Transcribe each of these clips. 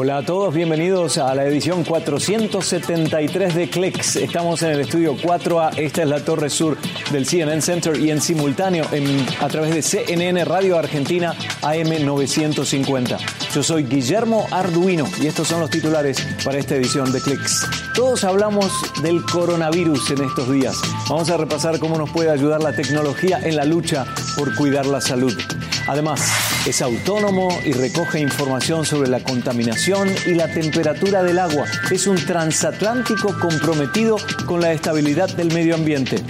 Hola a todos, bienvenidos a la edición 473 de Clicks. Estamos en el estudio 4A, esta es la torre sur del CNN Center y en simultáneo a través de CNN Radio Argentina AM 950. Yo soy Guillermo Arduino y estos son los titulares para esta edición de Clicks. Todos hablamos del coronavirus en estos días. Vamos a repasar cómo nos puede ayudar la tecnología en la lucha por cuidar la salud. Además, es autónomo y recoge información sobre la contaminación y la temperatura del agua. Es un transatlántico comprometido con la estabilidad del medio ambiente.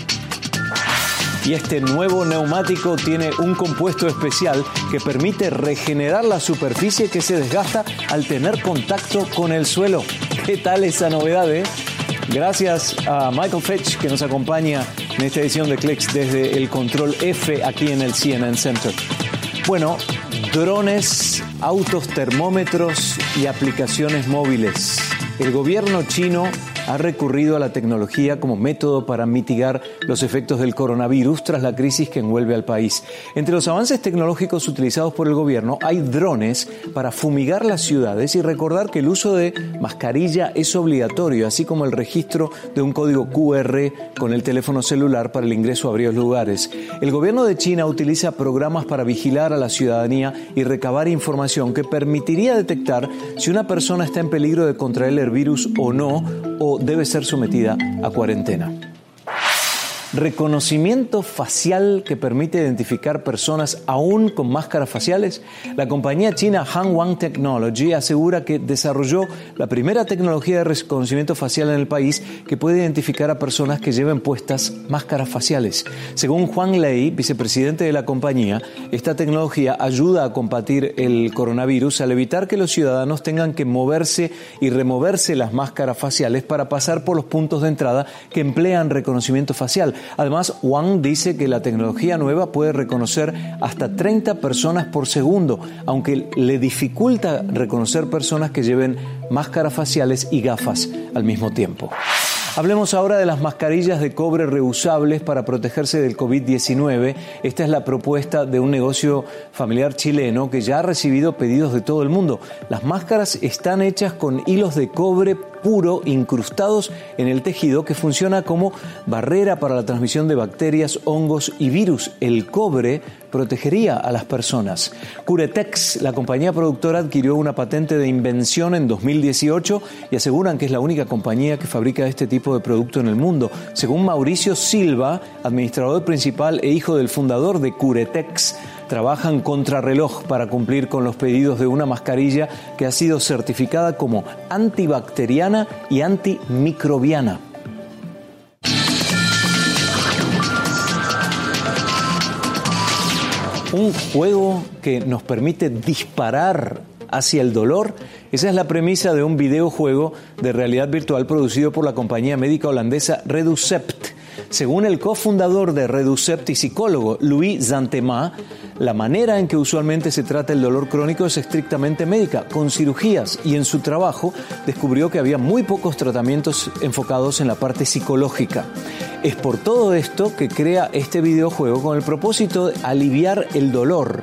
Y este nuevo neumático tiene un compuesto especial que permite regenerar la superficie que se desgasta al tener contacto con el suelo. ¿Qué tal esa novedad, eh? Gracias a Michael Fetch que nos acompaña en esta edición de Clicks desde el control F aquí en el CNN Center. Bueno, drones, autos termómetros y aplicaciones móviles. El gobierno chino ha recurrido a la tecnología como método para mitigar los efectos del coronavirus tras la crisis que envuelve al país. Entre los avances tecnológicos utilizados por el gobierno hay drones para fumigar las ciudades y recordar que el uso de mascarilla es obligatorio, así como el registro de un código QR con el teléfono celular para el ingreso a varios lugares. El gobierno de China utiliza programas para vigilar a la ciudadanía y recabar información que permitiría detectar si una persona está en peligro de contraer el virus o no o debe ser sometida a cuarentena. Reconocimiento facial que permite identificar personas aún con máscaras faciales. La compañía china Hangwang Technology asegura que desarrolló la primera tecnología de reconocimiento facial en el país que puede identificar a personas que lleven puestas máscaras faciales. Según Juan Lei, vicepresidente de la compañía, esta tecnología ayuda a combatir el coronavirus al evitar que los ciudadanos tengan que moverse y removerse las máscaras faciales para pasar por los puntos de entrada que emplean reconocimiento facial. Además, Wang dice que la tecnología nueva puede reconocer hasta 30 personas por segundo, aunque le dificulta reconocer personas que lleven máscaras faciales y gafas al mismo tiempo. Hablemos ahora de las mascarillas de cobre reusables para protegerse del COVID-19. Esta es la propuesta de un negocio familiar chileno que ya ha recibido pedidos de todo el mundo. Las máscaras están hechas con hilos de cobre puro incrustados en el tejido que funciona como barrera para la transmisión de bacterias, hongos y virus. El cobre protegería a las personas. Curetex, la compañía productora, adquirió una patente de invención en 2018 y aseguran que es la única compañía que fabrica este tipo de producto en el mundo. Según Mauricio Silva, administrador principal e hijo del fundador de Curetex, trabajan contrarreloj para cumplir con los pedidos de una mascarilla que ha sido certificada como antibacteriana y antimicrobiana. Un juego que nos permite disparar hacia el dolor. Esa es la premisa de un videojuego de realidad virtual producido por la compañía médica holandesa Reducept. Según el cofundador de Reducept y psicólogo Louis Zantema, la manera en que usualmente se trata el dolor crónico es estrictamente médica, con cirugías, y en su trabajo descubrió que había muy pocos tratamientos enfocados en la parte psicológica. Es por todo esto que crea este videojuego con el propósito de aliviar el dolor.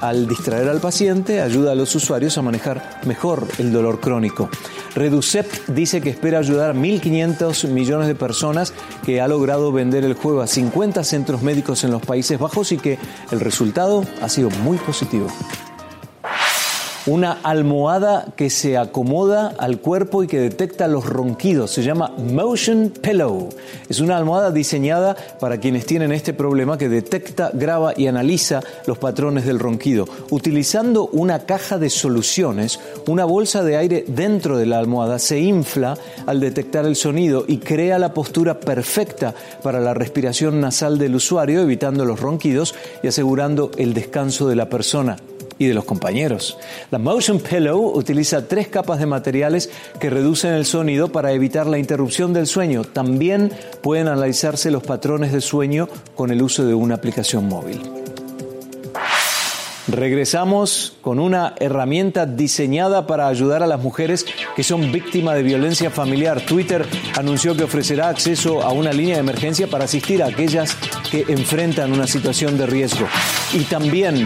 Al distraer al paciente, ayuda a los usuarios a manejar mejor el dolor crónico. Reducept dice que espera ayudar a 1.500 millones de personas que ha logrado vender el juego a 50 centros médicos en los Países Bajos y que el resultado ha sido muy positivo una almohada que se acomoda al cuerpo y que detecta los ronquidos. Se llama Motion Pillow. Es una almohada diseñada para quienes tienen este problema que detecta, graba y analiza los patrones del ronquido. Utilizando una caja de soluciones, una bolsa de aire dentro de la almohada se infla al detectar el sonido y crea la postura perfecta para la respiración nasal del usuario, evitando los ronquidos y asegurando el descanso de la persona y de los compañeros. La Motion Pillow utiliza tres capas de materiales que reducen el sonido para evitar la interrupción del sueño. También pueden analizarse los patrones de sueño con el uso de una aplicación móvil. Regresamos con una herramienta diseñada para ayudar a las mujeres que son víctimas de violencia familiar. Twitter anunció que ofrecerá acceso a una línea de emergencia para asistir a aquellas que enfrentan una situación de riesgo. Y también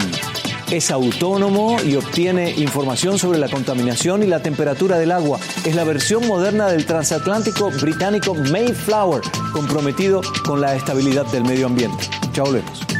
Es autónomo y obtiene información sobre la contaminación y la temperatura del agua. Es la versión moderna del transatlántico británico Mayflower, comprometido con la estabilidad del medio ambiente. Chao, volvemos.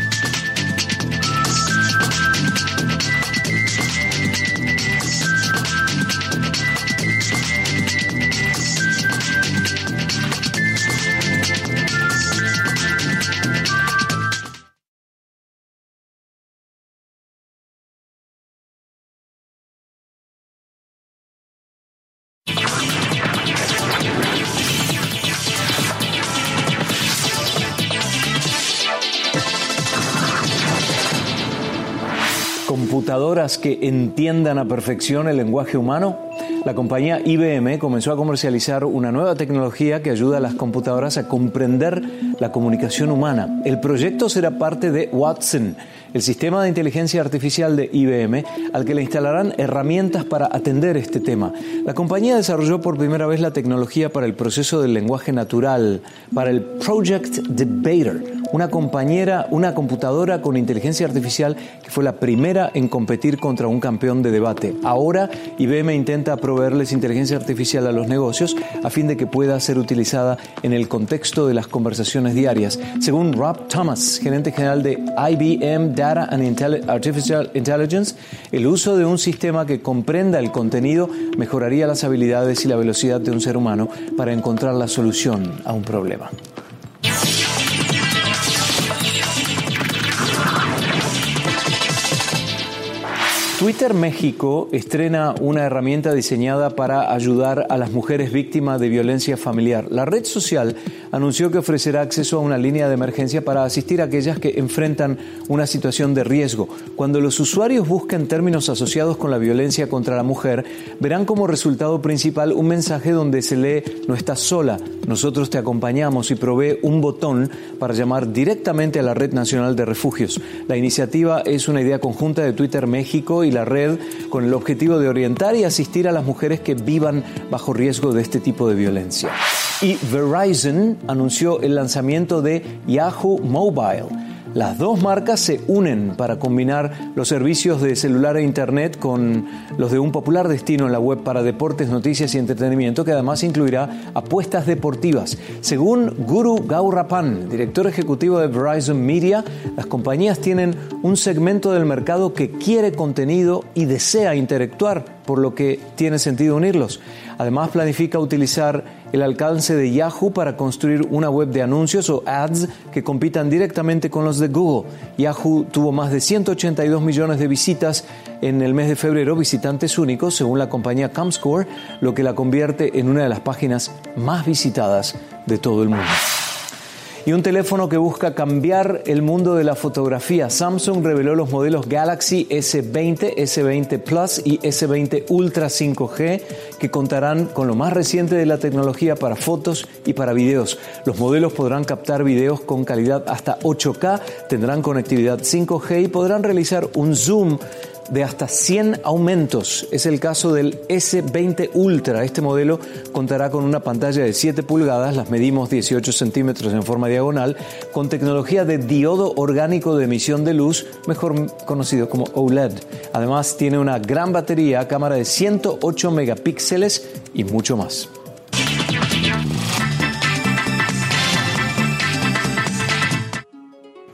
Computadoras que entiendan a perfección el lenguaje humano? La compañía IBM comenzó a comercializar una nueva tecnología que ayuda a las computadoras a comprender la comunicación humana. El proyecto será parte de Watson, el sistema de inteligencia artificial de IBM, al que le instalarán herramientas para atender este tema. La compañía desarrolló por primera vez la tecnología para el proceso del lenguaje natural, para el Project Debater, una compañera, una computadora con inteligencia artificial que fue la primera en competir contra un campeón de debate. Ahora IBM intenta proveerles inteligencia artificial a los negocios a fin de que pueda ser utilizada en el contexto de las conversaciones diarias. Según Rob Thomas, gerente general de IBM Data and Artificial Intelligence, el uso de un sistema que comprenda el contenido mejoraría las habilidades y la velocidad de un ser humano para encontrar la solución a un problema. Twitter México estrena una herramienta diseñada para ayudar a las mujeres víctimas de violencia familiar. La red social anunció que ofrecerá acceso a una línea de emergencia para asistir a aquellas que enfrentan una situación de riesgo. Cuando los usuarios busquen términos asociados con la violencia contra la mujer, verán como resultado principal un mensaje donde se lee no estás sola, nosotros te acompañamos y provee un botón para llamar directamente a la Red Nacional de Refugios. La iniciativa es una idea conjunta de Twitter México y la red con el objetivo de orientar y asistir a las mujeres que vivan bajo riesgo de este tipo de violencia. Y Verizon anunció el lanzamiento de Yahoo Mobile las dos marcas se unen para combinar los servicios de celular e Internet con los de un popular destino en la web para deportes, noticias y entretenimiento que además incluirá apuestas deportivas. Según Guru Gaurapan, director ejecutivo de Verizon Media, las compañías tienen un segmento del mercado que quiere contenido y desea interactuar, por lo que tiene sentido unirlos. Además planifica utilizar el alcance de Yahoo para construir una web de anuncios o ads que compitan directamente con los de Google. Yahoo tuvo más de 182 millones de visitas en el mes de febrero, visitantes únicos, según la compañía Comscore, lo que la convierte en una de las páginas más visitadas de todo el mundo y un teléfono que busca cambiar el mundo de la fotografía. Samsung reveló los modelos Galaxy S20, S20 Plus y S20 Ultra 5G que contarán con lo más reciente de la tecnología para fotos y para videos. Los modelos podrán captar videos con calidad hasta 8K, tendrán conectividad 5G y podrán realizar un zoom de hasta 100 aumentos. Es el caso del S20 Ultra. Este modelo contará con una pantalla de 7 pulgadas, las medimos 18 centímetros en forma diagonal, con tecnología de diodo orgánico de emisión de luz, mejor conocido como OLED. Además tiene una gran batería, cámara de 108 megapíxeles y mucho más.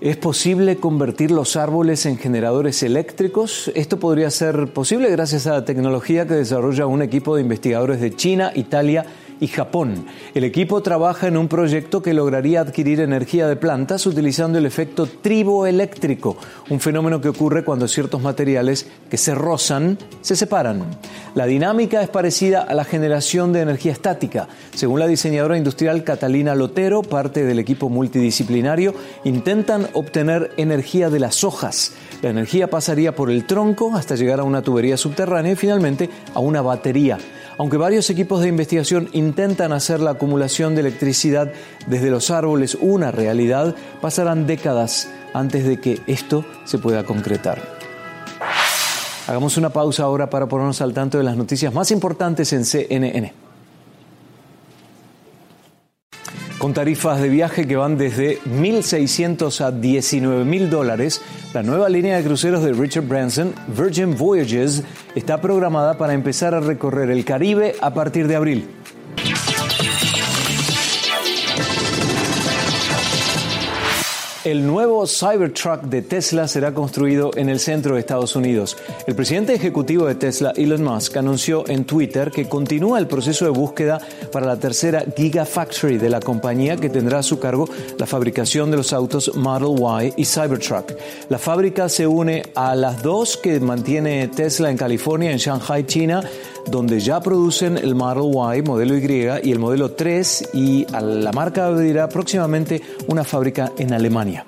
¿Es posible convertir los árboles en generadores eléctricos? Esto podría ser posible gracias a la tecnología que desarrolla un equipo de investigadores de China, Italia y Japón. El equipo trabaja en un proyecto que lograría adquirir energía de plantas utilizando el efecto triboeléctrico, un fenómeno que ocurre cuando ciertos materiales que se rozan se separan. La dinámica es parecida a la generación de energía estática. Según la diseñadora industrial Catalina Lotero, parte del equipo multidisciplinario, intentan obtener energía de las hojas. La energía pasaría por el tronco hasta llegar a una tubería subterránea y finalmente a una batería. Aunque varios equipos de investigación intentan hacer la acumulación de electricidad desde los árboles una realidad, pasarán décadas antes de que esto se pueda concretar. Hagamos una pausa ahora para ponernos al tanto de las noticias más importantes en CNN. Con tarifas de viaje que van desde 1.600 a 19.000 dólares, la nueva línea de cruceros de Richard Branson, Virgin Voyages, está programada para empezar a recorrer el Caribe a partir de abril. El nuevo Cybertruck de Tesla será construido en el centro de Estados Unidos. El presidente ejecutivo de Tesla, Elon Musk, anunció en Twitter que continúa el proceso de búsqueda para la tercera Gigafactory de la compañía que tendrá a su cargo la fabricación de los autos Model Y y Cybertruck. La fábrica se une a las dos que mantiene Tesla en California, en Shanghai, China, donde ya producen el Model Y, modelo Y y el modelo 3 y a la marca abrirá próximamente una fábrica en Alemania.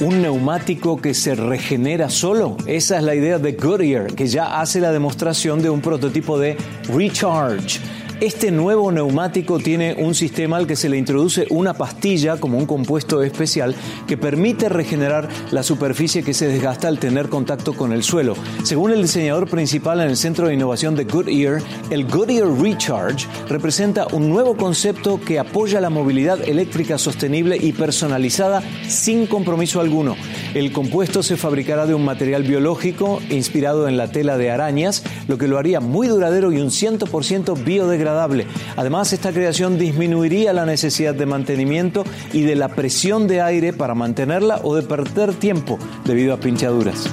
un neumático que se regenera solo. Esa es la idea de Goodyear, que ya hace la demostración de un prototipo de Recharge. Este nuevo neumático tiene un sistema al que se le introduce una pastilla como un compuesto especial que permite regenerar la superficie que se desgasta al tener contacto con el suelo. Según el diseñador principal en el Centro de Innovación de Goodyear, el Goodyear Recharge representa un nuevo concepto que apoya la movilidad eléctrica sostenible y personalizada sin compromiso alguno. El compuesto se fabricará de un material biológico inspirado en la tela de arañas, lo que lo haría muy duradero y un 100% biodegradable. Además, esta creación disminuiría la necesidad de mantenimiento y de la presión de aire para mantenerla o de perder tiempo debido a pinchaduras.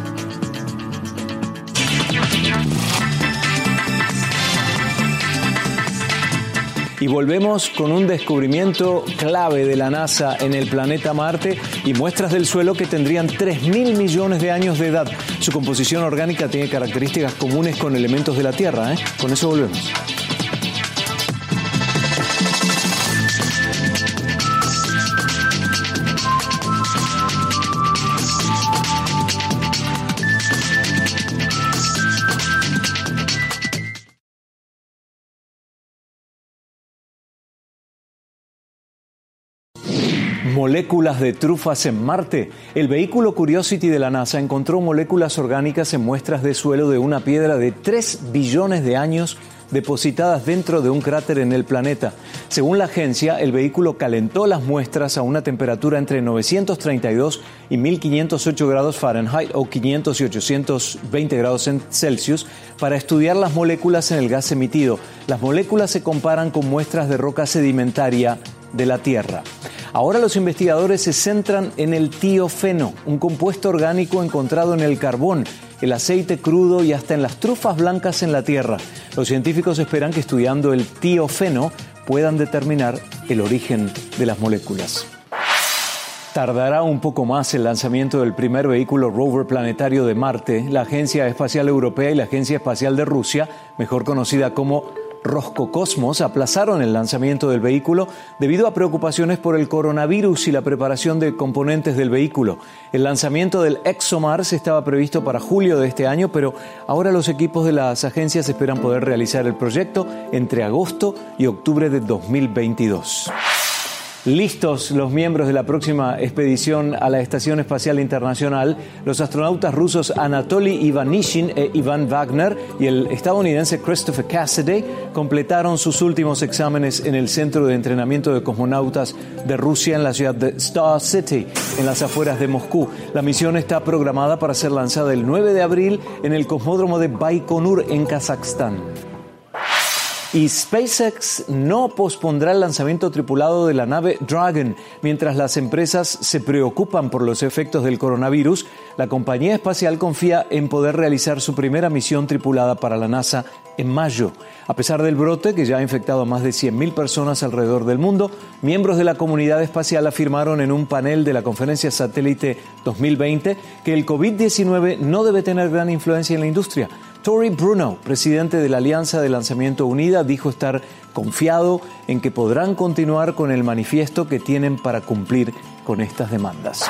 Y volvemos con un descubrimiento clave de la NASA en el planeta Marte y muestras del suelo que tendrían 3.000 millones de años de edad. Su composición orgánica tiene características comunes con elementos de la Tierra. ¿eh? Con eso volvemos. Moléculas de trufas en Marte. El vehículo Curiosity de la NASA encontró moléculas orgánicas en muestras de suelo de una piedra de 3 billones de años depositadas dentro de un cráter en el planeta. Según la agencia, el vehículo calentó las muestras a una temperatura entre 932 y 1508 grados Fahrenheit o 500 y 820 grados Celsius para estudiar las moléculas en el gas emitido. Las moléculas se comparan con muestras de roca sedimentaria de la Tierra. Ahora los investigadores se centran en el tiofeno, un compuesto orgánico encontrado en el carbón, el aceite crudo y hasta en las trufas blancas en la Tierra. Los científicos esperan que estudiando el tiofeno puedan determinar el origen de las moléculas. Tardará un poco más el lanzamiento del primer vehículo rover planetario de Marte. La Agencia Espacial Europea y la Agencia Espacial de Rusia, mejor conocida como Roscocosmos aplazaron el lanzamiento del vehículo debido a preocupaciones por el coronavirus y la preparación de componentes del vehículo. El lanzamiento del ExoMars estaba previsto para julio de este año, pero ahora los equipos de las agencias esperan poder realizar el proyecto entre agosto y octubre de 2022. Listos los miembros de la próxima expedición a la Estación Espacial Internacional, los astronautas rusos Anatoly Ivanishin e Ivan Wagner y el estadounidense Christopher Cassidy completaron sus últimos exámenes en el Centro de Entrenamiento de Cosmonautas de Rusia en la ciudad de Star City, en las afueras de Moscú. La misión está programada para ser lanzada el 9 de abril en el cosmódromo de Baikonur en Kazajstán. Y SpaceX no pospondrá el lanzamiento tripulado de la nave Dragon. Mientras las empresas se preocupan por los efectos del coronavirus, la compañía espacial confía en poder realizar su primera misión tripulada para la NASA en mayo. A pesar del brote, que ya ha infectado a más de 100.000 personas alrededor del mundo, miembros de la comunidad espacial afirmaron en un panel de la conferencia Satélite 2020 que el COVID-19 no debe tener gran influencia en la industria Tory Bruno, presidente de la Alianza de Lanzamiento Unida, dijo estar confiado en que podrán continuar con el manifiesto que tienen para cumplir con estas demandas.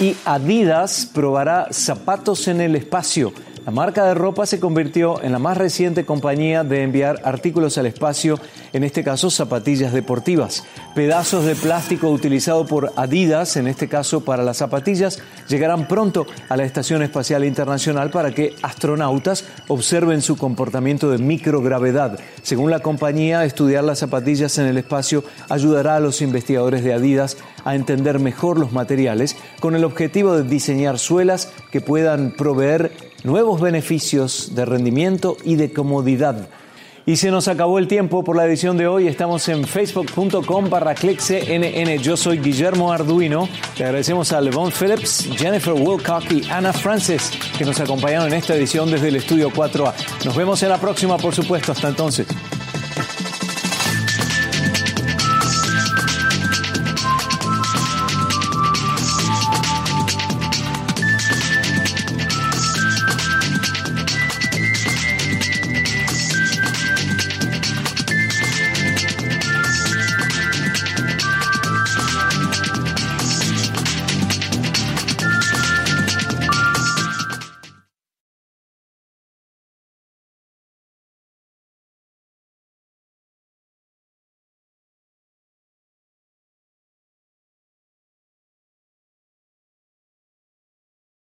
Y Adidas probará zapatos en el espacio. La marca de ropa se convirtió en la más reciente compañía de enviar artículos al espacio, en este caso zapatillas deportivas. Pedazos de plástico utilizado por Adidas, en este caso para las zapatillas, llegarán pronto a la Estación Espacial Internacional para que astronautas observen su comportamiento de microgravedad. Según la compañía, estudiar las zapatillas en el espacio ayudará a los investigadores de Adidas a entender mejor los materiales con el objetivo de diseñar suelas que puedan proveer nuevos beneficios de rendimiento y de comodidad. Y se nos acabó el tiempo por la edición de hoy. Estamos en facebook.com barra. Yo soy Guillermo Arduino. Le agradecemos a Levon Phillips, Jennifer Wilcock y Ana Francis que nos acompañaron en esta edición desde el estudio 4A. Nos vemos en la próxima, por supuesto. Hasta entonces.